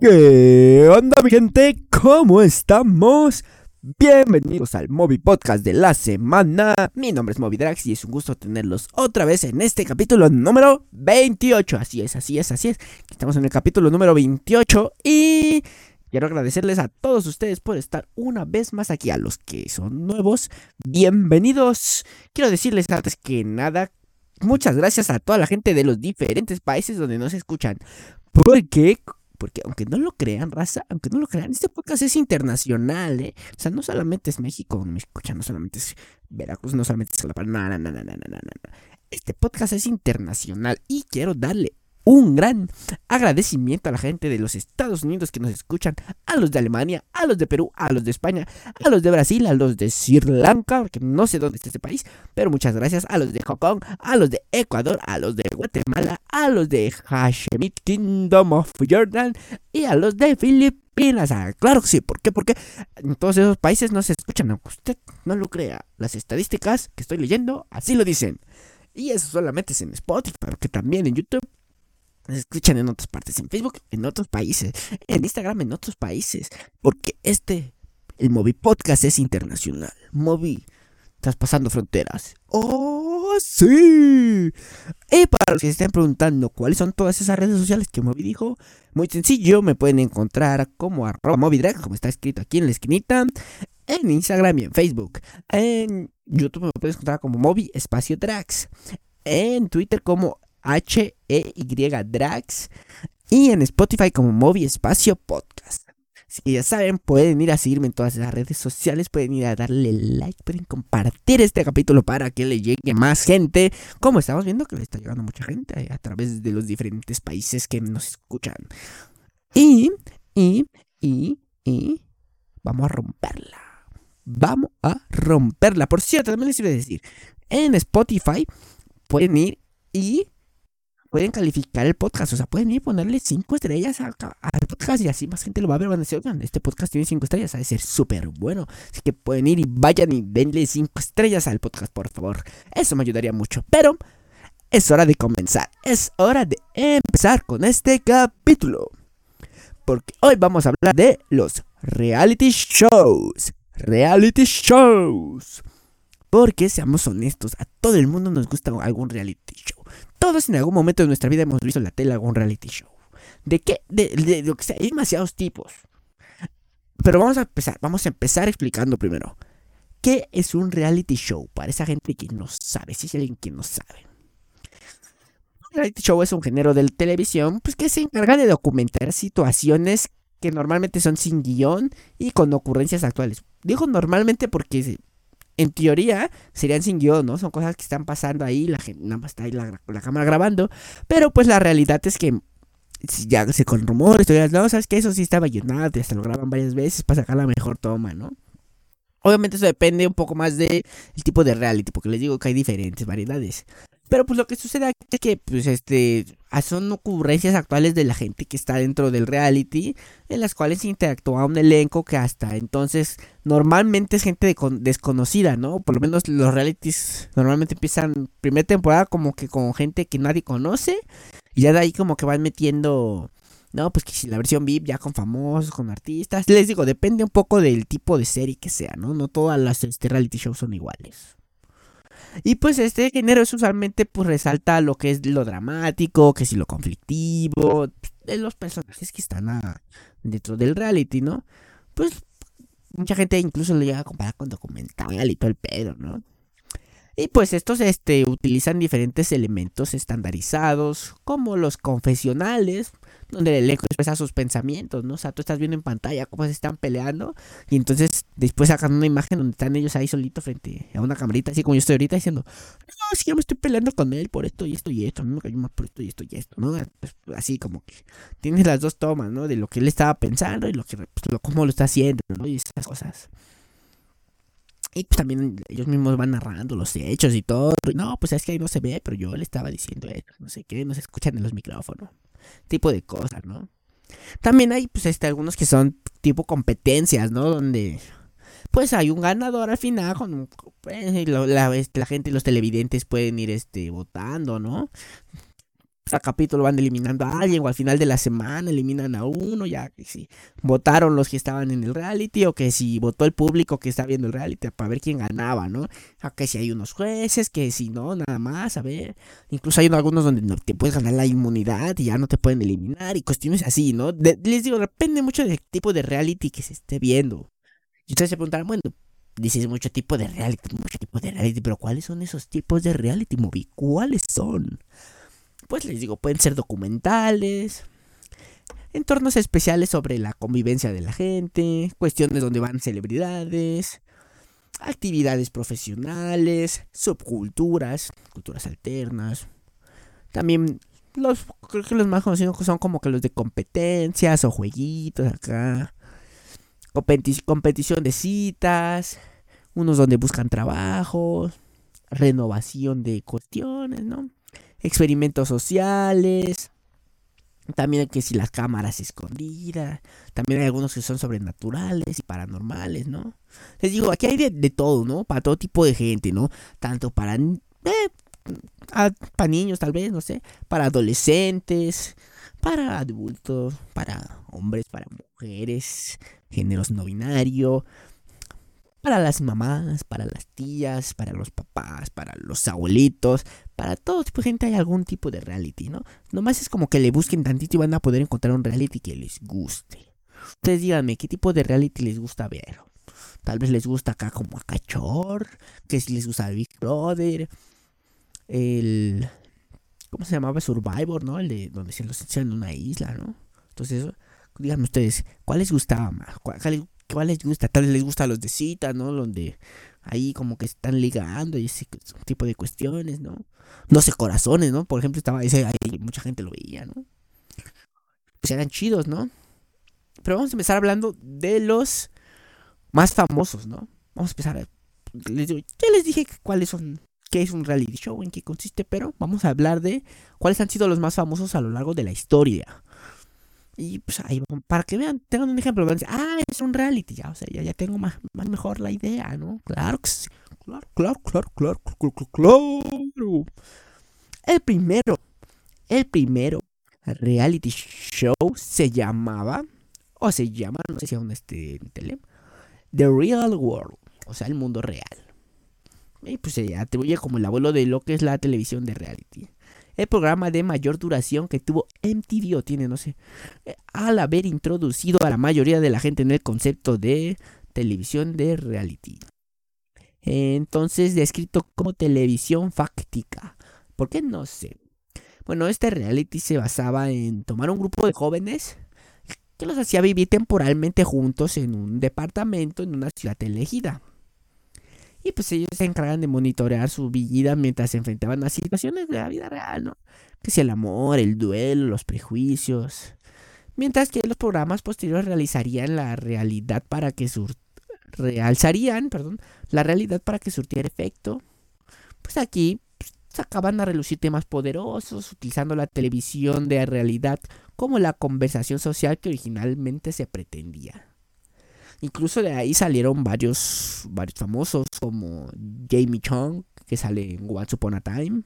¿Qué onda mi gente? ¿Cómo estamos? Bienvenidos al Moby Podcast de la semana. Mi nombre es Moby Drax y es un gusto tenerlos otra vez en este capítulo número 28. Así es, así es, así es. Estamos en el capítulo número 28 y quiero agradecerles a todos ustedes por estar una vez más aquí. A los que son nuevos, bienvenidos. Quiero decirles antes que nada muchas gracias a toda la gente de los diferentes países donde nos escuchan. Porque, porque aunque no lo crean, raza, aunque no lo crean, este podcast es internacional, ¿eh? O sea, no solamente es México donde me escuchan, no solamente es Veracruz, no solamente es Jalapa, no, no, no, no, no, no, no. Este podcast es internacional y quiero darle un gran agradecimiento a la gente de los Estados Unidos que nos escuchan, a los de Alemania, a los de Perú, a los de España, a los de Brasil, a los de Sri Lanka, porque no sé dónde está este país, pero muchas gracias a los de Hong Kong, a los de Ecuador, a los de Guatemala, a los de Hashemite Kingdom of Jordan y a los de Filipinas. Ah, claro que sí, ¿por qué? Porque en todos esos países no se escuchan, aunque usted no lo crea. Las estadísticas que estoy leyendo así lo dicen. Y eso solamente es en Spotify, porque también en YouTube nos escuchan en otras partes, en Facebook, en otros países, en Instagram, en otros países. Porque este, el Moby Podcast es internacional. Moby, traspasando fronteras. ¡Oh, sí! Y para los que se estén preguntando cuáles son todas esas redes sociales que Moby dijo, muy sencillo, me pueden encontrar como arroba MobyDrag, como está escrito aquí en la esquinita, en Instagram y en Facebook. En YouTube me puedes encontrar como Moby Espacio Drags. En Twitter como H-E-Y Drax. Y en Spotify como Moby Espacio Podcast. Que ya saben, pueden ir a seguirme en todas las redes sociales, pueden ir a darle like, pueden compartir este capítulo para que le llegue más gente. Como estamos viendo que le está llegando mucha gente a través de los diferentes países que nos escuchan. Y, y, y, y, vamos a romperla. Vamos a romperla. Por cierto, también les a decir, en Spotify pueden ir y pueden calificar el podcast. O sea, pueden ir y ponerle 5 estrellas al, podcast y así más gente lo va a ver. Van a decir, oigan, este podcast tiene 5 estrellas, ha de ser súper bueno. Así que pueden ir y vayan y denle 5 estrellas al podcast, por favor. Eso me ayudaría mucho. Pero es hora de comenzar. Es hora de empezar con este capítulo. Porque hoy vamos a hablar de los reality shows. Reality shows. Porque seamos honestos, a todo el mundo nos gusta algún reality show. Todos en algún momento de nuestra vida hemos visto en la tele algún reality show. ¿De qué? De, lo que sea. Hay demasiados tipos. Pero vamos a empezar. Vamos a empezar explicando primero. ¿Qué es un reality show? Para esa gente que no sabe. Si hay alguien que no sabe. Un reality show es un género de televisión pues, que se encarga de documentar situaciones que normalmente son sin guion y con ocurrencias actuales. Digo normalmente porque en teoría serían sin guion, ¿no? Son cosas que están pasando ahí, la gente nada más está ahí la, cámara grabando, pero pues la realidad es que ya se con rumores, no, sabes que eso sí estaba y hasta lo graban varias veces para sacar la mejor toma, ¿no? Obviamente eso depende un poco más del tipo de reality, porque les digo que hay diferentes variedades. Pero pues lo que sucede aquí es que pues este son ocurrencias actuales de la gente que está dentro del reality, en las cuales interactúa un elenco que hasta entonces normalmente es gente desconocida, ¿no? Por lo menos los realities normalmente empiezan primera temporada como que con gente que nadie conoce y ya de ahí como que van metiendo no, pues que si la versión VIP ya con famosos, con artistas, les digo, depende un poco del tipo de serie que sea, ¿no? No todas las este, reality shows son iguales. Y pues este género es usualmente pues resalta lo que es lo dramático, que si lo conflictivo, de los personajes que están dentro del reality, ¿no? Pues mucha gente incluso lo llega a comparar con documental y todo el pedo, ¿no? Y pues estos este, utilizan diferentes elementos estandarizados, como los confesionales, donde el elenco expresa sus pensamientos, ¿no? O sea, tú estás viendo en pantalla cómo se están peleando, y entonces después sacan una imagen donde están ellos ahí solitos frente a una camarita, así como yo estoy ahorita diciendo, no, si yo me estoy peleando con él por esto y esto y esto, a mí me cayó más por esto y esto y esto, ¿no? Así como que tienes las dos tomas, ¿no? De lo que él estaba pensando y lo que, pues, lo, cómo lo está haciendo, ¿no? Y esas cosas. Y pues también ellos mismos van narrando los hechos y todo. No, pues es que ahí no se ve, pero yo le estaba diciendo eso, no sé qué, no se escuchan en los micrófonos. Tipo de cosas, ¿no? También hay pues este, algunos que son tipo competencias, ¿no? Donde pues hay un ganador al final con pues, la, la, gente y los televidentes pueden ir este votando, ¿no? Cada capítulo van eliminando a alguien o al final de la semana eliminan a uno, ya que si votaron los que estaban en el reality o que si votó el público que está viendo el reality para ver quién ganaba, ¿no? A que si hay unos jueces, que si no, nada más, a ver. Incluso hay algunos donde no te puedes ganar la inmunidad y ya no te pueden eliminar y cuestiones así, ¿no? les digo, depende mucho del tipo de reality que se esté viendo. Y ustedes se preguntarán, bueno, dices mucho tipo de reality, mucho tipo de reality, pero ¿cuáles son esos tipos de reality movie? ¿Cuáles son? Pues les digo, pueden ser documentales, entornos especiales sobre la convivencia de la gente, cuestiones donde van celebridades, actividades profesionales, subculturas, culturas alternas. También los creo que los más conocidos son como que los de competencias o jueguitos acá. competición de citas, unos donde buscan trabajos, renovación de cuestiones, ¿no? Experimentos sociales. También que si las cámaras escondidas. También hay algunos que son sobrenaturales y paranormales, ¿no? Les digo, aquí hay de, todo, ¿no? Para todo tipo de gente, ¿no? Tanto para, eh, para niños, tal vez, no sé. Para adolescentes. Para adultos. Para hombres, para mujeres. Géneros no binario para las mamás, para las tías, para los papás, para los abuelitos, para todo tipo de gente hay algún tipo de reality, ¿no? Nomás es como que le busquen tantito y van a poder encontrar un reality que les guste. Ustedes díganme, ¿qué tipo de reality les gusta ver? Tal vez les gusta acá como a Cachor, que si les gusta Big Brother, el... ¿Cómo se llamaba? Survivor, ¿no? El de donde se los echan en una isla, ¿no? Entonces, díganme ustedes, ¿cuál les gustaba más? ¿Cuál, ¿Cuál les gusta? Tal vez les gusta los de cita, ¿no? Donde ahí como que están ligando y ese tipo de cuestiones, ¿no? No sé, corazones, ¿no? Por ejemplo, estaba ese ahí, mucha gente lo veía, ¿no? Pues eran chidos, ¿no? Pero vamos a empezar hablando de los más famosos, ¿no? Vamos a empezar. Les digo, ya les dije cuáles son, qué es un reality show, en qué consiste, pero vamos a hablar de cuáles han sido los más famosos a lo largo de la historia. Y pues ahí, para que vean, tengan un ejemplo, van ah, es un reality, ya, o sea, ya, ya tengo más, más mejor la idea, ¿no? Claro que sí, claro, claro, claro, claro, claro, claro. El primero, el primero reality show se llamaba, o se llama, no sé si aún esté en tele, The Real World, o sea, el mundo real. Y pues se atribuye como el abuelo de lo que es la televisión de reality el programa de mayor duración que tuvo MTV o tiene, no sé, eh, al haber introducido a la mayoría de la gente en el concepto de televisión de reality. Entonces, descrito como televisión fáctica. ¿Por qué no sé? Bueno, este reality se basaba en tomar un grupo de jóvenes que los hacía vivir temporalmente juntos en un departamento en una ciudad elegida. Y pues ellos se encargan de monitorear su vida mientras se enfrentaban a situaciones de la vida real, ¿no? Que si el amor, el duelo, los prejuicios. Mientras que los programas posteriores realizarían la realidad para que sur para que surtiera efecto. Pues aquí pues, sacaban a relucir temas poderosos, utilizando la televisión de realidad como la conversación social que originalmente se pretendía. Incluso de ahí salieron varios, varios famosos como Jamie Chung, que sale en Once Upon a Time,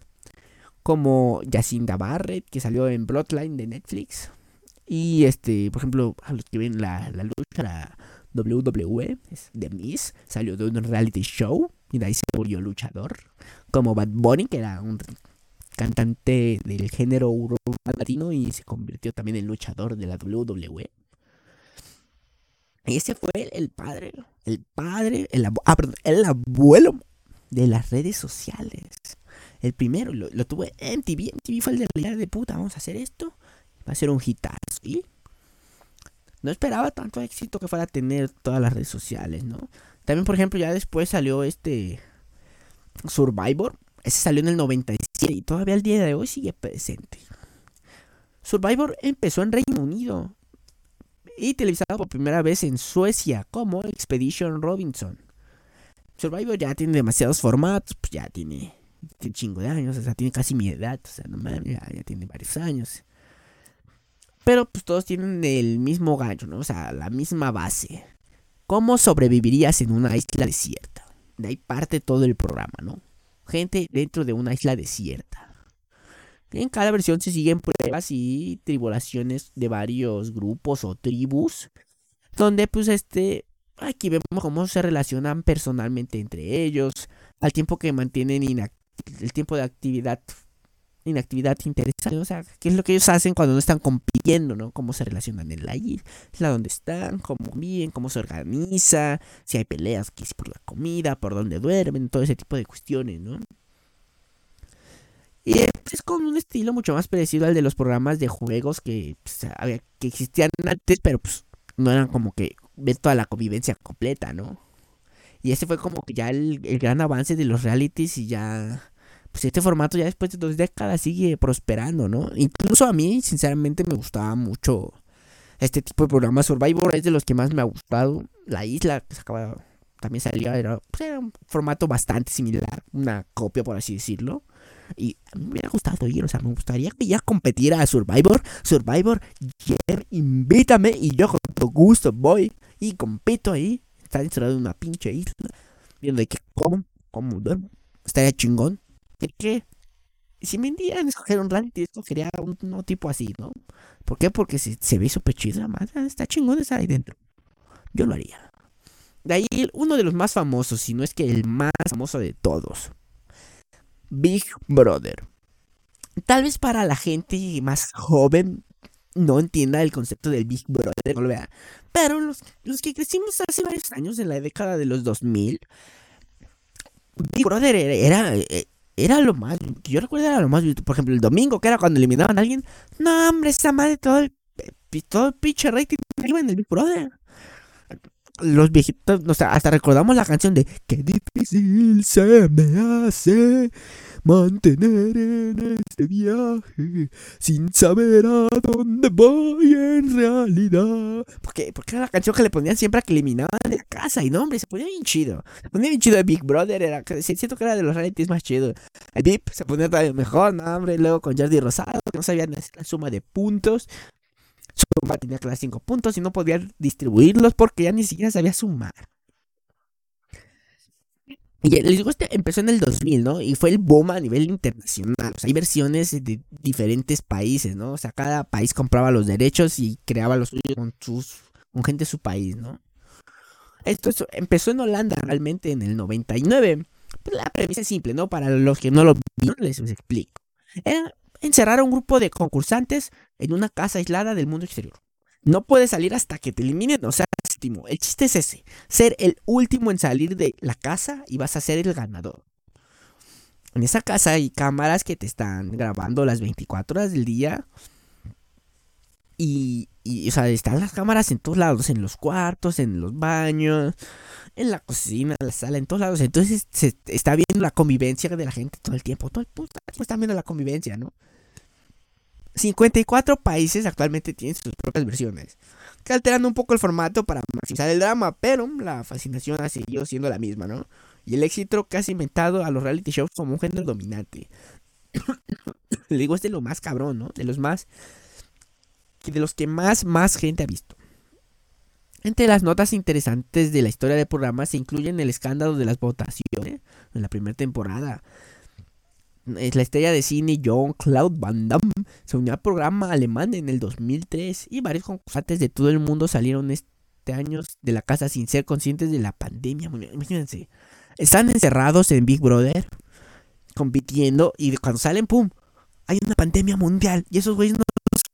como Jacinda Barrett, que salió en Bloodline de Netflix. Y este, por ejemplo, a los que ven la, la lucha, la WWE, de Miss, salió de un reality show y de ahí se volvió luchador. Como Bad Bunny, que era un cantante del género urbano latino y se convirtió también en luchador de la WWE. Ese fue el padre, el padre, el, ah, el abuelo de las redes sociales. El primero lo, lo tuvo en TV. En TV fue el de la de puta, vamos a hacer esto. Va a ser un hitazo. Y no esperaba tanto éxito que fuera a tener todas las redes sociales, ¿no? También, por ejemplo, ya después salió este Survivor. Ese salió en el 97 y todavía al día de hoy sigue presente. Survivor empezó en Reino Unido y televisado por primera vez en Suecia como Expedition Robinson. Survivor ya tiene demasiados formatos, pues ya tiene un chingo de años, o sea, tiene casi mi edad, o sea, no mames, ya, ya, tiene varios años. Pero pues todos tienen el mismo gancho, ¿no? O sea, la misma base. ¿Cómo sobrevivirías en una isla desierta? De ahí parte todo el programa, ¿no? Gente dentro de una isla desierta. En cada versión se siguen pruebas y tribulaciones de varios grupos o tribus. Donde pues este... Aquí vemos cómo se relacionan personalmente entre ellos. Al tiempo que mantienen el tiempo de actividad inactividad interesante, o sea, qué es lo que ellos hacen cuando no están compitiendo, ¿no? Cómo se relacionan en la isla, dónde están, cómo viven, cómo se organiza, si hay peleas, que es por la comida, por dónde duermen, todo ese tipo de cuestiones, ¿no? Y es con un estilo mucho más parecido al de los programas de juegos que, pues, que existían antes, pero pues no eran como que toda la convivencia completa, ¿no? Y ese fue como que ya el gran avance de los realities y ya pues este formato ya después de dos décadas sigue prosperando, ¿no? Incluso a mí, sinceramente, me gustaba mucho este tipo de programa. Survivor es de los que más me ha gustado. La isla que se acaba, también salía, era, pues era un formato bastante similar, una copia, por así decirlo. Y a mí me hubiera gustado ir, o sea, me gustaría que ya competiera a Survivor. Survivor, invítame y yo con todo gusto voy y compito ahí. Está encerrado en una pinche isla, viendo de qué como, cómo duermo. Estaría chingón que si me indían escoger un reality, escogería un no tipo así, ¿no? ¿Por qué? Porque se, se ve súper chido, está chingón estar ahí dentro. Yo lo haría. De ahí uno de los más famosos, si no es que el más famoso de todos. Big Brother. Tal vez para la gente más joven no entienda el concepto del Big Brother. Pero los, los que crecimos hace varios años, en la década de los 2000, Big Brother era, era, era lo más, yo recuerdo era lo más, por ejemplo, el domingo, que era cuando eliminaban a alguien, no, hombre, esa madre, todo el, todo el pinche rating iba en el Big Brother. Los viejitos, o sea, hasta recordamos la canción de Qué difícil se me hace mantener en este viaje sin saber a dónde voy en realidad. Porque, porque era la canción que le ponían siempre a que eliminaban de la casa. Y no, hombre, se ponía bien chido. Se ponía bien chido de Big Brother. Era, siento que era de los realities más chidos. El VIP se ponía todavía mejor, no, hombre. Luego con Jordi Rosado, que no sabían hacer la suma de puntos. Suma tenía que dar 5 puntos y no podía distribuirlos porque ya ni siquiera sabía sumar. Y les digo, este empezó en el 2000, ¿no? Y fue el boom a nivel internacional. O sea, hay versiones de diferentes países, ¿no? O sea, cada país compraba los derechos y creaba los suyos con, sus, con gente de su país, ¿no? Esto empezó en Holanda realmente en el 99. Pues la premisa es simple, ¿no? Para los que no lo vieron, les explico. Era encerrar a un grupo de concursantes en una casa aislada del mundo exterior. No puedes salir hasta que te eliminen, o sea, último. El chiste es ese, ser el último en salir de la casa y vas a ser el ganador. En esa casa hay cámaras que te están grabando las 24 horas del día. Y, o sea, están las cámaras en todos lados, en los cuartos, en los baños, en la cocina, en la sala, en todos lados. Entonces se está viendo la convivencia de la gente todo el tiempo. Todo el puto está viendo la convivencia, ¿no? 54 países actualmente tienen sus propias versiones, que alterando un poco el formato para maximizar el drama, pero la fascinación ha seguido siendo la misma, ¿no? Y el éxito que ha inventado a los reality shows como un género dominante. Le digo, es de lo más cabrón, ¿no? De los más. De los que más, más gente ha visto. Entre las notas interesantes de la historia del programa se incluyen el escándalo de las votaciones en la primera temporada, la estrella de cine John Claude Van Damme se unió al programa alemán en el 2003 y varios concursantes de todo el mundo salieron este año de la casa sin ser conscientes de la pandemia. Imagínense, están encerrados en Big Brother compitiendo y cuando salen, ¡pum! Hay una pandemia mundial y esos güeyes no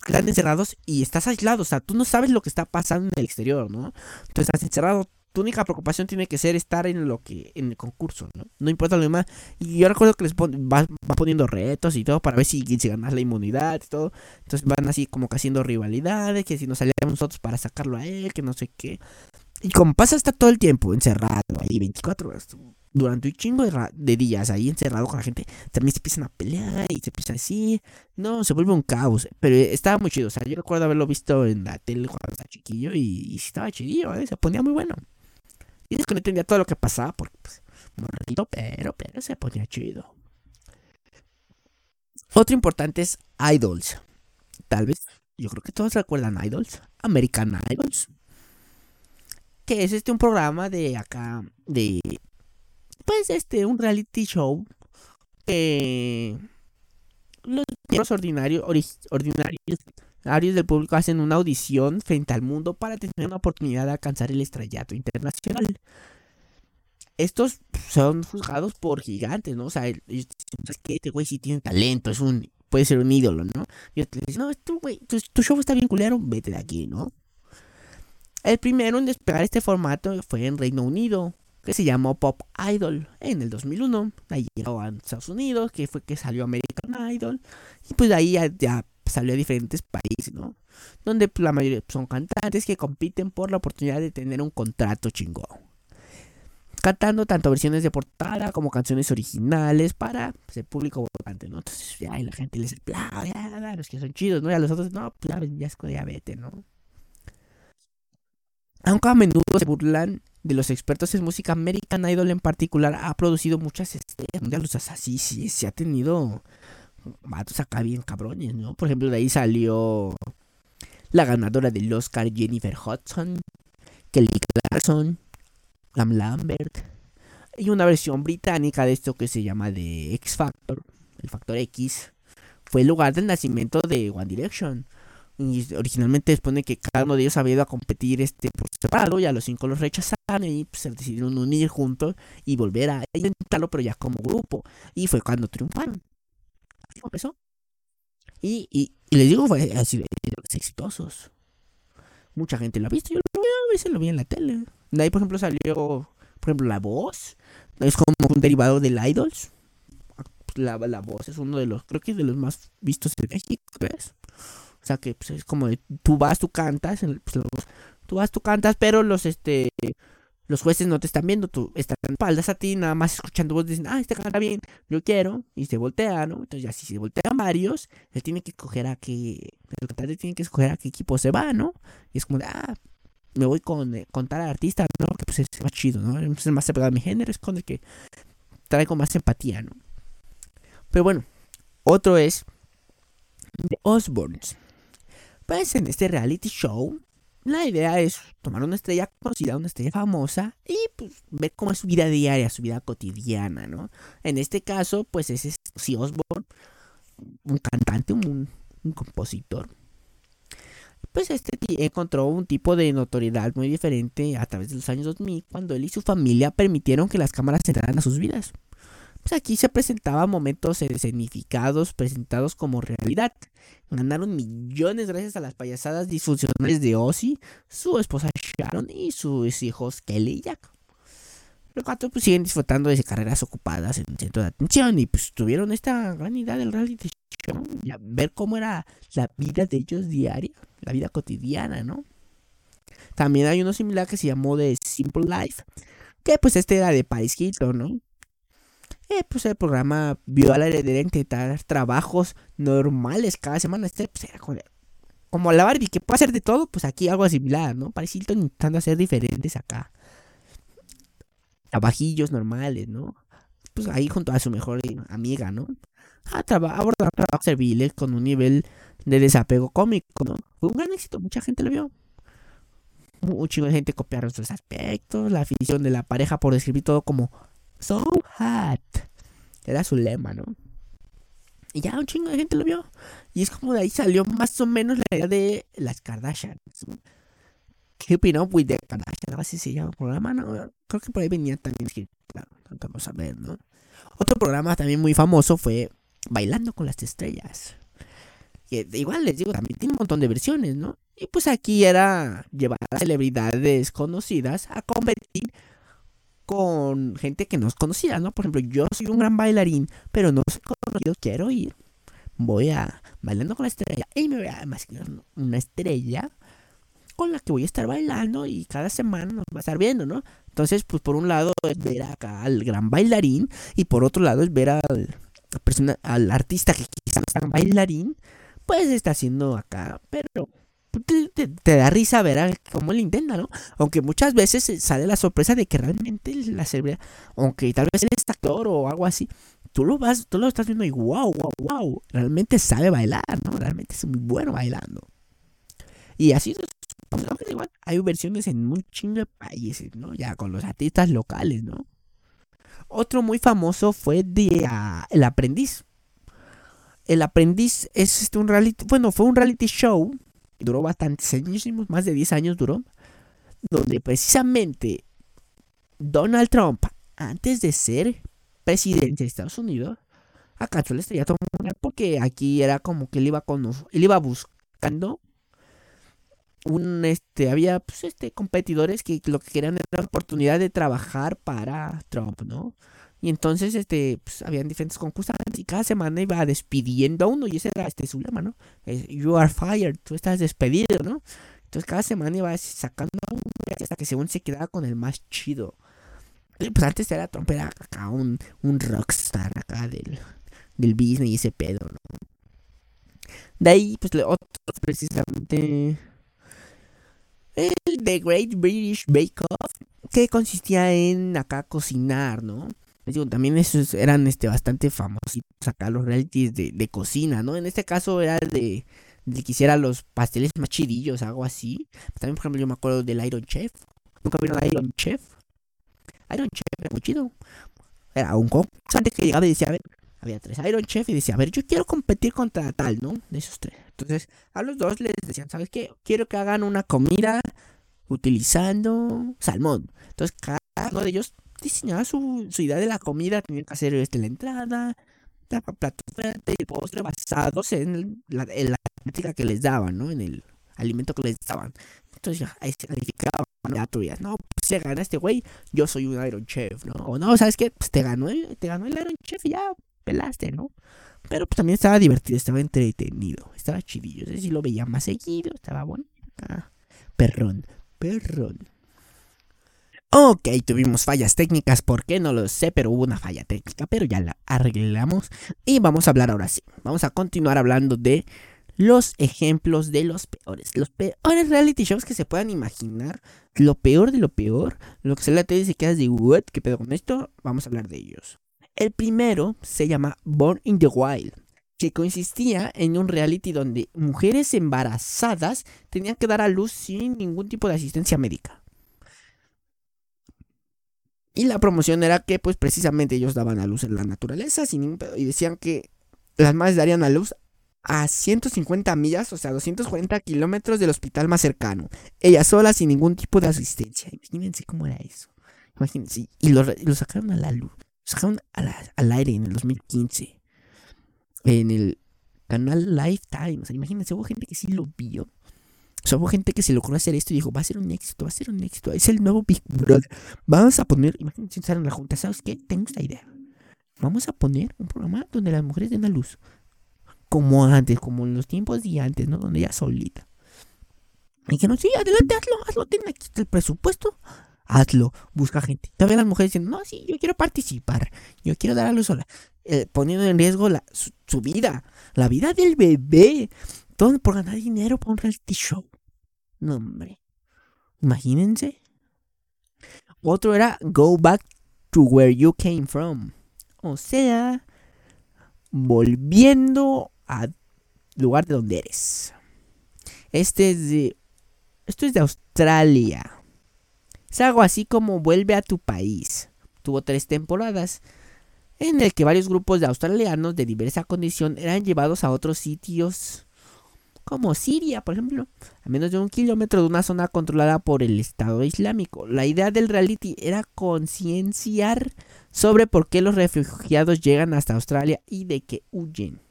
están encerrados y estás aislado. O sea, tú no sabes lo que está pasando en el exterior, ¿no? Entonces estás encerrado tu única preocupación tiene que ser estar en lo que en el concurso, ¿no? No importa lo demás. Y yo recuerdo que les va, poniendo retos y todo para ver si, si ganas la inmunidad y todo. Entonces van así como que haciendo rivalidades, que si nos salíamos nosotros para sacarlo a él, que no sé qué. Y como pasa hasta todo el tiempo encerrado ahí 24 horas, durante un chingo de, días ahí encerrado con la gente, también se empiezan a pelear y se empieza así. No, se vuelve un caos. Pero estaba muy chido. O sea, yo recuerdo haberlo visto en la tele cuando estaba chiquillo y, y estaba chidillo, ¿eh? se ponía muy bueno. Y es que no entendía todo lo que pasaba porque, pues, pero, pero se ponía chido. Otro importante es Idols. Tal vez, yo creo que todos recuerdan Idols. American Idols. Que es este un programa de acá, de, pues este, un reality show que los ordinarios, ordinarios del público hacen una audición frente al mundo para tener una oportunidad de alcanzar el estrellato internacional. Estos son juzgados por gigantes, ¿no? O sea, ellos dicen, que este güey sí tiene talento, es un, puede ser un ídolo, ¿no? Y otros dicen, no, este güey, tu, tu show está bien culero, vete de aquí, ¿no? El primero en despegar este formato fue en Reino Unido, que se llamó Pop Idol en el 2001. Ahí llegó a Estados Unidos, que fue que salió American Idol. Y pues de ahí ya, salió a diferentes países, ¿no? Donde pues, la mayoría son cantantes que compiten por la oportunidad de tener un contrato chingón. Cantando tanto versiones de portada como canciones originales para pues, el público votante, ¿no? Entonces ya la gente les aplaude, los que son chidos, ¿no? Y a los otros, no, pues ya, ya vete, ¿no? Aunque a menudo se burlan de los expertos en música, American Idol en particular ha producido muchas estrellas mundiales. O sea, sí, sí, se ha tenido vatos acá bien cabrones, ¿no? Por ejemplo, de ahí salió la ganadora del Oscar, Jennifer Hudson, Kelly Clarkson, Lam Lambert, y una versión británica de esto que se llama The X Factor, el Factor X, fue el lugar del nacimiento de One Direction. Y originalmente expone que cada uno de ellos había ido a competir este por separado y a los cinco los rechazaron y pues, se decidieron unir juntos y volver a intentarlo pero ya como grupo. Y fue cuando triunfaron. Empezó. Y, y, les digo, fue así exitosos. Mucha gente lo ha visto, yo lo a veces lo vi en la tele. De ahí, por ejemplo, salió, por ejemplo, La Voz. Es como un derivado del Idols. La, la Voz es uno de los, creo que es de los más vistos de México, ¿ves? O sea que pues, es como de, tú vas, tú cantas, pues, tú vas, tú cantas, pero los este los jueces no te están viendo, tú estás en espaldas a ti, nada más escuchando vos dicen, ah, este canta bien, yo quiero, y se voltea, ¿no? Entonces ya si se voltean varios, él tiene que escoger a qué, el cantante tiene que escoger a qué equipo se va, ¿no? Y es como de, ah, me voy con, eh, con tal artista, ¿no? Que pues es más chido, ¿no? Es más apegado a mi género, es con el que traigo más empatía, ¿no? Pero bueno, otro es The Osborns. Pues en este reality show, la idea es tomar una estrella conocida, una estrella famosa y pues, ver cómo es su vida diaria, su vida cotidiana, ¿no? En este caso, pues es si Osborne, un cantante, un, un compositor. Pues este encontró un tipo de notoriedad muy diferente a través de los años 2000 cuando él y su familia permitieron que las cámaras entraran a sus vidas. Pues aquí se presentaban momentos escenificados, presentados como realidad. Ganaron millones gracias a las payasadas disfuncionales de Ozzy, su esposa Sharon y sus hijos Kelly y Jack. Los cuatro pues, siguen disfrutando de carreras ocupadas en el centro de atención y pues tuvieron esta gran idea del reality show, ver cómo era la vida de ellos diaria, la vida cotidiana, ¿no? También hay uno similar que se llamó The Simple Life, que pues este era de Paris Hilton, ¿no? Eh, pues el programa vio a la heredera intentar trabajos normales cada semana. Este, pues, era como, la Barbie, que puede hacer de todo, pues aquí algo similar, ¿no? Hilton intentando hacer diferentes acá. Trabajillos normales, ¿no? Pues ahí junto a su mejor amiga, ¿no? A abordar trabajos serviles con un nivel de desapego cómico, ¿no? Fue un gran éxito, mucha gente lo vio. De gente copiaron sus aspectos, la afición de la pareja por describir todo como So hot. Era su lema, ¿no? Y ya un chingo de gente lo vio. Y es como de ahí salió más o menos la idea de las Kardashians. Keeping Up with the Kardashians, así se llama el programa, ¿no? Creo que por ahí venía también. Claro, vamos a ver, ¿no? Otro programa también muy famoso fue Bailando con las Estrellas. Que igual les digo, también tiene un montón de versiones, ¿no? Y pues aquí era llevar a celebridades conocidas a competir con gente que no es conocida, ¿no? Por ejemplo, yo soy un gran bailarín, pero no soy conocido, quiero ir. Voy a bailando con la estrella y me voy a una estrella con la que voy a estar bailando y cada semana nos va a estar viendo, ¿no? Entonces, pues por un lado es ver acá al gran bailarín y por otro lado es ver al, persona, al artista que quizás es bailarín, pues está haciendo acá, pero te, da risa ver cómo le intenta, ¿no? Aunque muchas veces sale la sorpresa de que realmente la celebridad, aunque tal vez él es actor o algo así, tú lo vas, tú lo estás viendo y wow, wow, wow, realmente sabe bailar, ¿no? Realmente es muy bueno bailando. Y así igual, hay versiones en un chingo de países, ¿no? Ya con los artistas locales, ¿no? Otro muy famoso fue ah, El Aprendiz. El aprendiz es este, un reality, bueno, fue un reality show, duró bastantes años, más de 10 años duró, donde precisamente Donald Trump, antes de ser presidente de Estados Unidos, acaso le estaría tomando porque aquí era como que él iba con él iba buscando un este había pues este competidores que lo que querían era la oportunidad de trabajar para Trump, ¿no? Y entonces este pues, habían diferentes concursantes y cada semana iba despidiendo a uno y ese era este su lema, ¿no? You are fired, tú estás despedido, ¿no? Entonces cada semana iba sacando a uno hasta que según se quedaba con el más chido. pues antes era Trump, acá un, un rockstar acá del, del business y ese pedo, ¿no? De ahí, pues otro precisamente el The Great British Bake Off, que consistía en acá cocinar, ¿no? Digo, también esos eran este, bastante famosos acá los realities de, cocina, ¿no? En este caso era de, de que hiciera los pasteles más chidillos, algo así. También, por ejemplo, yo me acuerdo del Iron Chef. ¿Nunca vieron Iron Chef? Iron Chef era muy chido. Era un antes que llegaba y decía, a ver, había tres Iron Chef y decía, a ver, yo quiero competir contra tal, ¿no? De esos tres. Entonces, a los dos les decían, ¿sabes qué? Quiero que hagan una comida utilizando salmón. Entonces, cada uno de ellos diseñaba su, idea de la comida. Tenían que hacer este, la entrada, la plato fuerte y postre basados en la, en que les daban, ¿no? En el alimento que les daban. Entonces, ahí se calificaba. Ya tú no, pues si gana este güey, yo soy un Iron Chef, ¿no? O no, ¿sabes qué? Pues te ganó te ganó el Iron Chef y ya pelaste, ¿no? Pero pues también estaba divertido, estaba entretenido, estaba chidillo. No sé si lo veía más seguido, estaba bueno. Perrón, perrón. Ok, tuvimos fallas técnicas, ¿por qué? No lo sé, pero hubo una falla técnica, pero ya la arreglamos. Y vamos a hablar ahora sí. Vamos a continuar hablando de los ejemplos de los peores. Los peores reality shows que se puedan imaginar. Lo peor de lo peor. Lo que se le te dice que de what, ¿qué pedo con esto? Vamos a hablar de ellos. El primero se llama Born in the Wild, que consistía en un reality donde mujeres embarazadas tenían que dar a luz sin ningún tipo de asistencia médica. Y la promoción era que pues precisamente ellos daban a luz en la naturaleza sin y decían que las madres darían a luz a 150 millas, o sea, 240 kilómetros del hospital más cercano. Ellas solas sin ningún tipo de asistencia. Imagínense cómo era eso. Imagínense. Y lo sacaron a la luz sacaron al, aire en el 2015. En el canal Lifetime. O sea, imagínense, hubo gente que sí lo vio. Hubo gente que se logró hacer esto y dijo, va a ser un éxito, va a ser un éxito. Es el nuevo Big Brother. Vamos a poner, imagínense estar en la junta. ¿Sabes qué? Tengo esta idea. Vamos a poner un programa donde las mujeres den a luz. Como antes, como en los tiempos de antes, ¿no? Donde ella solita. Y que no, sí, adelante, hazlo, hazlo, ten aquí el presupuesto hazlo, busca gente. Todavía las mujeres dicen, no, sí, yo quiero participar, yo quiero dar a luz sola, eh, poniendo en riesgo la, su, vida, la vida del bebé, todo por ganar dinero para un reality show. No, hombre, imagínense. Otro era Go Back to Where You Came From. O sea, volviendo al lugar de donde eres. Este es de. Esto es de Australia. Es algo así como Vuelve a tu país. Tuvo tres temporadas en el que varios grupos de australianos de diversa condición eran llevados a otros sitios como Siria, por ejemplo, a menos de un kilómetro de una zona controlada por el Estado Islámico. La idea del reality era concienciar sobre por qué los refugiados llegan hasta Australia y de qué huyen.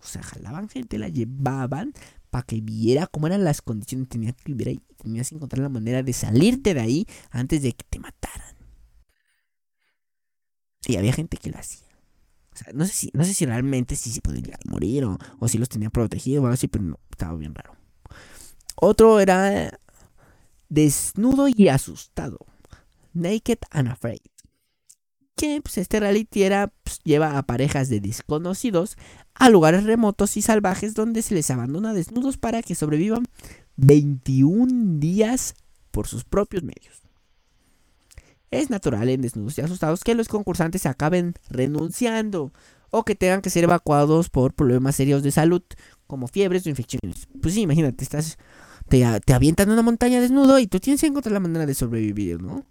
O sea, jalaban gente, la llevaban para que viera cómo eran las condiciones. Tenías que vivir ahí, tenías que encontrar la manera de salirte de ahí antes de que te mataran. Y había gente que lo hacía. No sé si, no sé si realmente se podían morir o, o si los tenía protegidos o algo así, pero no, estaba bien raro. Otro era desnudo y asustado. Naked and Afraid. Que pues, este reality era, pues, lleva a parejas de desconocidos a lugares remotos y salvajes donde se les abandona desnudos para que sobrevivan 21 días por sus propios medios. Es natural en desnudos y asustados que los concursantes acaben renunciando o que tengan que ser evacuados por problemas serios de salud como fiebres o infecciones. Pues sí, imagínate, estás te, avientan en una montaña desnudo y tú tienes que encontrar la manera de sobrevivir, ¿no?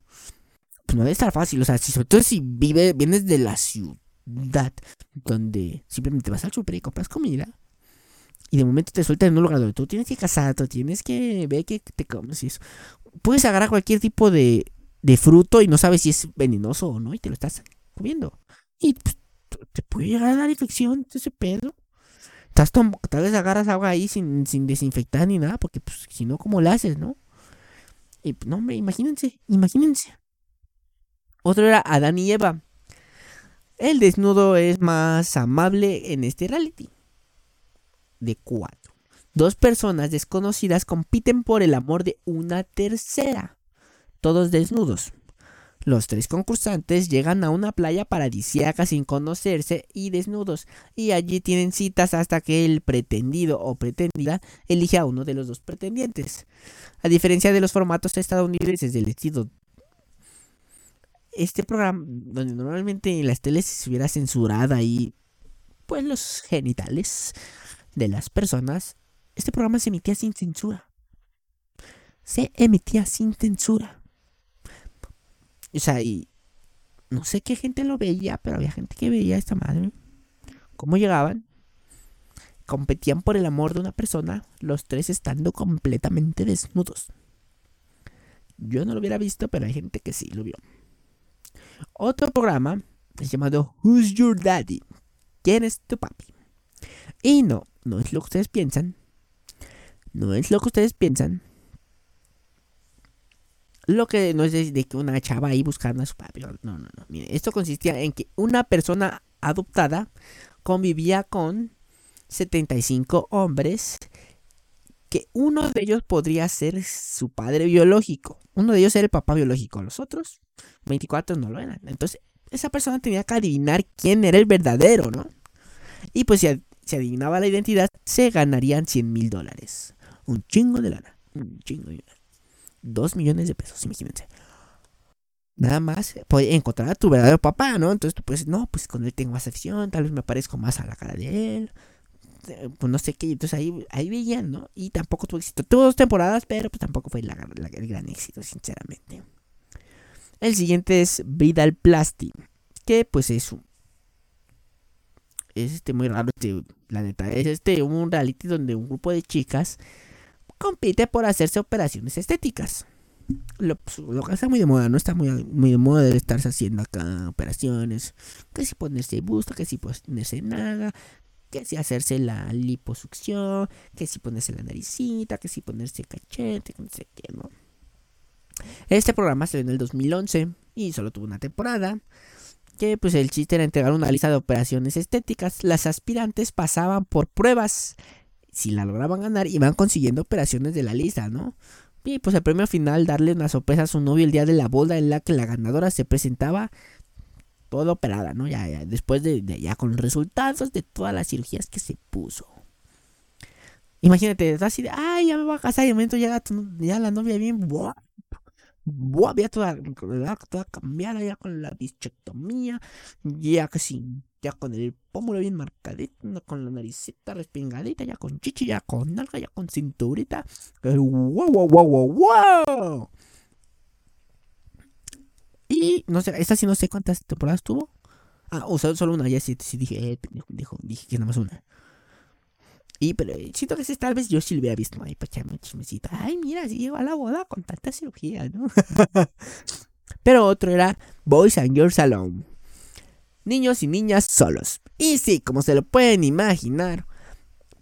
Pues no debe estar fácil, o sea, si, sobre todo si vive, vienes de la ciudad donde simplemente vas al super y compras comida y de momento te sueltan en un lugar donde tú tienes que cazar, tú tienes que ver que te comes y eso. Puedes agarrar cualquier tipo de, de fruto y no sabes si es venenoso o no y te lo estás comiendo. Y pues, te puede llegar a dar infección ese pedo. Estás tal vez agarras agua ahí sin, sin desinfectar ni nada, porque pues si no, ¿cómo lo haces, no? Y no, hombre, imagínense, imagínense. Otro era Adán y Eva. El desnudo es más amable en este reality. De cuatro. Dos personas desconocidas compiten por el amor de una tercera. Todos desnudos. Los tres concursantes llegan a una playa paradisíaca sin conocerse y desnudos, y allí tienen citas hasta que el pretendido o pretendida elige a uno de los dos pretendientes. A diferencia de los formatos estadounidenses del estilo este programa, donde normalmente en las teles se hubiera censurado ahí, pues los genitales de las personas, este programa se emitía sin censura. Se emitía sin censura. O sea, y no sé qué gente lo veía, pero había gente que veía a esta madre. ¿Cómo llegaban? Competían por el amor de una persona, los tres estando completamente desnudos. Yo no lo hubiera visto, pero hay gente que sí lo vio. Otro programa es llamado Who's Your Daddy? ¿Quién es tu papi? Y no, no es lo que ustedes piensan. No es lo que ustedes piensan. Lo que no es de, que una chava ahí buscando a su papi. No, no, no. esto consistía en que una persona adoptada convivía con 75 hombres que uno de ellos podría ser su padre biológico. Uno de ellos era el papá biológico. Los otros 24 no lo eran. Entonces, esa persona tenía que adivinar quién era el verdadero, ¿no? Y pues si, se adivinaba la identidad, se ganarían 100 mil dólares. Un chingo de lana. Un chingo de lana. Dos millones de pesos, imagínense. Nada más puede encontrar a tu verdadero papá, ¿no? Entonces tú puedes, no, pues con él tengo más afición, tal vez me parezco más a la cara de él. Eh, pues no sé qué, entonces ahí, ahí veían, ¿no? Y tampoco tuvo éxito. Tuvo dos temporadas, pero pues tampoco fue el gran éxito, sinceramente. El siguiente es Vidal Plasti, que pues es un... Es este muy raro, este, la neta. Es este un reality donde un grupo de chicas compite por hacerse operaciones estéticas. Lo, pues, lo, que está muy de moda, no está muy, muy de moda de estarse haciendo acá operaciones. Que si ponerse busto, que si ponerse nada, que si hacerse la liposucción, que si ponerse la naricita, que si ponerse cachete, que no sé qué, ¿no? Este programa salió en el 2011 y solo tuvo una temporada. Que pues el chiste era entregar una lista de operaciones estéticas. Las aspirantes pasaban por pruebas si la lograban ganar, iban consiguiendo operaciones de la lista, ¿no? Y pues el premio final, darle una sorpresa a su novio el día de la boda en la que la ganadora se presentaba toda operada, ¿no? Ya, después de, ya con resultados de todas las cirugías que se puso. Imagínate, así de, ay, ya me voy a casar y de momento ya la novia bien, ¡buah! Ya toda, toda cambiada, ya con la bichectomía, ya casi ya con el pómulo bien marcadito, con la naricita respingadita, ya con chichi, ya con nalga, ya con cinturita. ¡Wow, wow, wow, wow, wow! Y no sé, esta sí no sé cuántas temporadas tuvo. Ah, o solo una, ya sí, sí dije, eh, dijo, dije que nada más una. Y pero eh, siento que tal vez yo sí lo hubiera visto echarme un chismecito. Ay, mira, si llegó a la boda con tanta cirugía, ¿no? pero otro era Boys and Girls Alone niños y niñas solos. Y sí, como se lo pueden imaginar,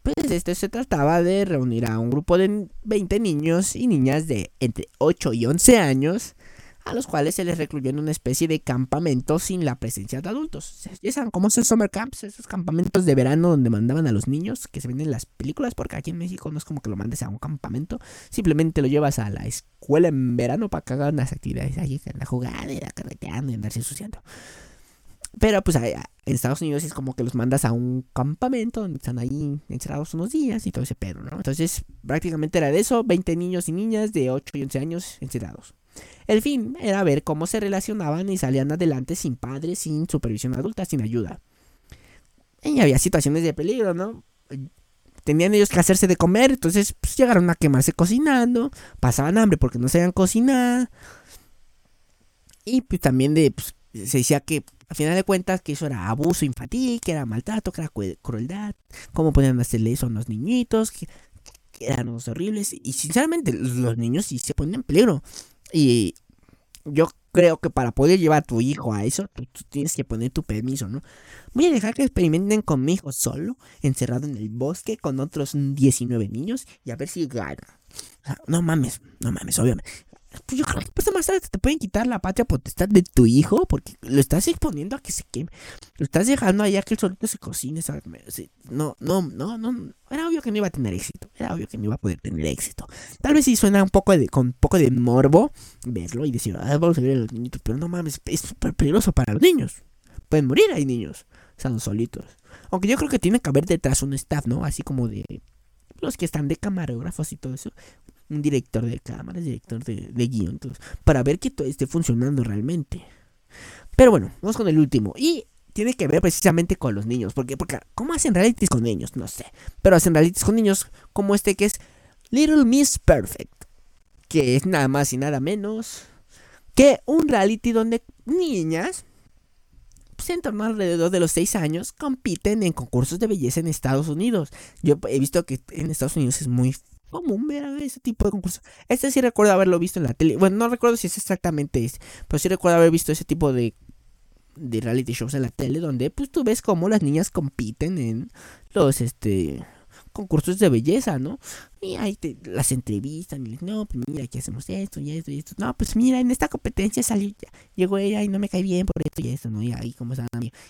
pues este se trataba de reunir a un grupo de 20 niños y niñas de entre 8 y 11 años, a los cuales se les recluyó en una especie de campamento sin la presencia de adultos. Ya saben cómo son summer camps, esos campamentos de verano donde mandaban a los niños que se ven en las películas, porque aquí en México no es como que lo mandes a un campamento, simplemente lo llevas a la escuela en verano para que hagan las actividades ahí, en la jugada, y carreteando y andarse ensuciando. Pero pues en Estados Unidos es como que los mandas a un campamento donde están ahí encerrados unos días y todo ese pedo, ¿no? Entonces prácticamente era de eso, 20 niños y niñas de 8 y 11 años encerrados. El fin era ver cómo se relacionaban y salían adelante sin padres, sin supervisión adulta, sin ayuda. Y había situaciones de peligro, ¿no? Tenían ellos que hacerse de comer, entonces pues, llegaron a quemarse cocinando, pasaban hambre porque no sabían cocinar. Y pues también de pues, se decía que a final de cuentas que eso era abuso infantil, que era maltrato, que era crueldad, cómo podían hacerle eso a los niñitos, que, eran los horribles. Y sinceramente los niños sí se ponen en peligro. Y yo creo que para poder llevar a tu hijo a eso, tú, tienes que poner tu permiso, ¿no? Voy a dejar que experimenten con mi hijo solo, encerrado en el bosque con otros 19 niños y a ver si gana. no mames, no mames, obviamente. Pues yo creo que pues más tarde te pueden quitar la patria potestad de tu hijo porque lo estás exponiendo a que se queme. Lo estás dejando allá que el solito se cocine. No, no, no, no. Era obvio que no iba a tener éxito. Era obvio que no iba a poder tener éxito. Tal vez sí suena un poco de, con un poco de morbo verlo y decir, ah, vamos a ver a los niñitos. Pero no mames, es súper peligroso para los niños. Pueden morir ahí niños. Están solitos. Aunque yo creo que tiene que haber detrás un staff, ¿no? Así como de los que están de camarógrafos y todo eso un director de cámaras, director de, de guion, para ver que todo esté funcionando realmente. Pero bueno, vamos con el último. Y tiene que ver precisamente con los niños. Porque, porque ¿cómo hacen realities con niños? No sé. Pero hacen realities con niños como este que es Little Miss Perfect. Que es nada más y nada menos que un reality donde niñas, pues en torno alrededor de los 6 años, compiten en concursos de belleza en Estados Unidos. Yo he visto que en Estados Unidos es muy común ver ese tipo de concursos. Este sí recuerdo haberlo visto en la tele. Bueno, no recuerdo si es exactamente ese, pero sí recuerdo haber visto ese tipo de, de reality shows en la tele donde pues tú ves cómo las niñas compiten en los este concursos de belleza, ¿no? Y ahí te las entrevistan y les, no, pues mira, aquí hacemos esto y esto y esto. No, pues mira, en esta competencia salió, llegó ella y no me cae bien por esto y esto, ¿no? Y ahí cómo,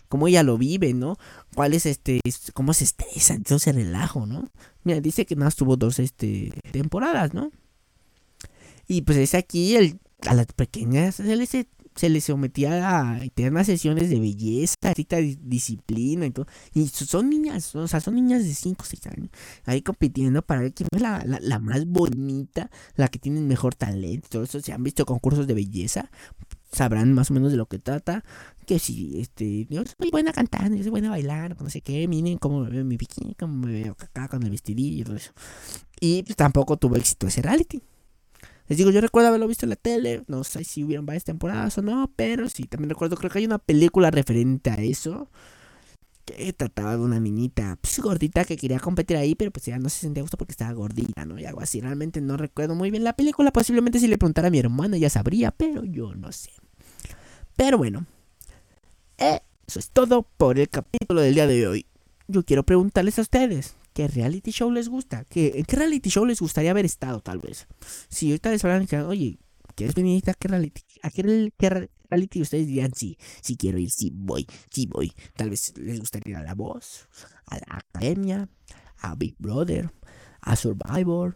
cómo ella lo vive, ¿no? ¿Cuál es este, cómo se estresa, entonces relajo, ¿no? Mira, dice que más tuvo dos este, temporadas, ¿no? Y pues es aquí el, a las pequeñas se les se les sometía a eternas sesiones de belleza, cita disciplina y todo. Y son niñas, o sea, son niñas de 5 o 6 años, ahí compitiendo para ver quién es la, más bonita, la que tiene mejor talento. Todo eso, si han visto concursos de belleza, sabrán más o menos de lo que trata. Que si, este, yo soy buena cantando, yo soy buena bailando, no sé qué, miren cómo me veo mi bikini, cómo me veo acá con el vestidillo y todo eso. Y pues, tampoco tuvo éxito ese reality. Les digo, yo recuerdo haberlo visto en la tele. No sé si hubieron varias temporadas o no, pero sí, también recuerdo, creo que hay una película referente a eso. Que trataba de una niñita pues, gordita que quería competir ahí, pero pues ya no se sentía gusto porque estaba gordita, ¿no? Y algo así. Realmente no recuerdo muy bien la película. Posiblemente si le preguntara a mi hermana ya sabría, pero yo no sé. Pero bueno, eso es todo por el capítulo del día de hoy. Yo quiero preguntarles a ustedes, ¿Qué reality show les gusta? ¿Qué, ¿En qué reality show les gustaría haber estado, tal vez? Si ahorita les hablan que, oye, ¿quieres venir a qué reality? ¿A qué, reality ustedes dirían sí? Si quiero ir, sí voy, sí voy. Tal vez les gustaría ir a La Voz, a la Academia, a Big Brother, a Survivor,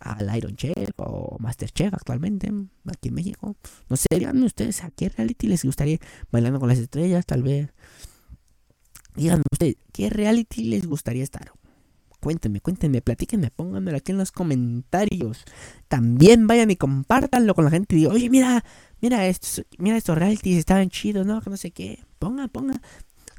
a Iron Chef o Masterchef actualmente aquí en México. No sé, díganme ustedes a qué reality les gustaría bailando con las estrellas, tal vez. Díganme ustedes, ¿qué reality les gustaría estar? Cuéntenme, cuéntenme, platíquenme, pónganmelo aquí en los comentarios. También vayan y compártanlo con la gente y oye, mira, mira estos, mira estos realities, estaban chidos, ¿no? Que no sé qué. Pongan, pongan.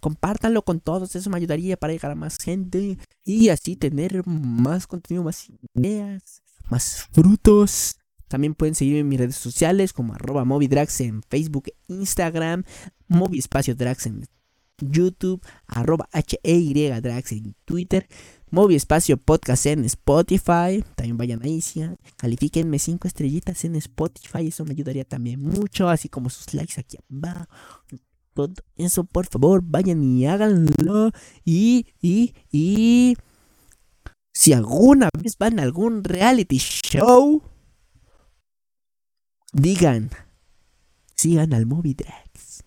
Compártanlo con todos, eso me ayudaría para llegar a más gente y así tener más contenido, más ideas, más frutos. También pueden seguirme en mis redes sociales como arroba Movidrax en Facebook, Instagram, Moviespacio.drax en YouTube, arroba H-E-Y-Drax en Twitter. Movi Espacio Podcast en Spotify. También vayan ahí, sí, califíquenme 5 estrellitas en Spotify. Eso me ayudaría también mucho. Así como sus likes aquí abajo. Todo eso, por favor, vayan y háganlo. Y, y, y. Si alguna vez van a algún reality show, digan, sigan al Movidex.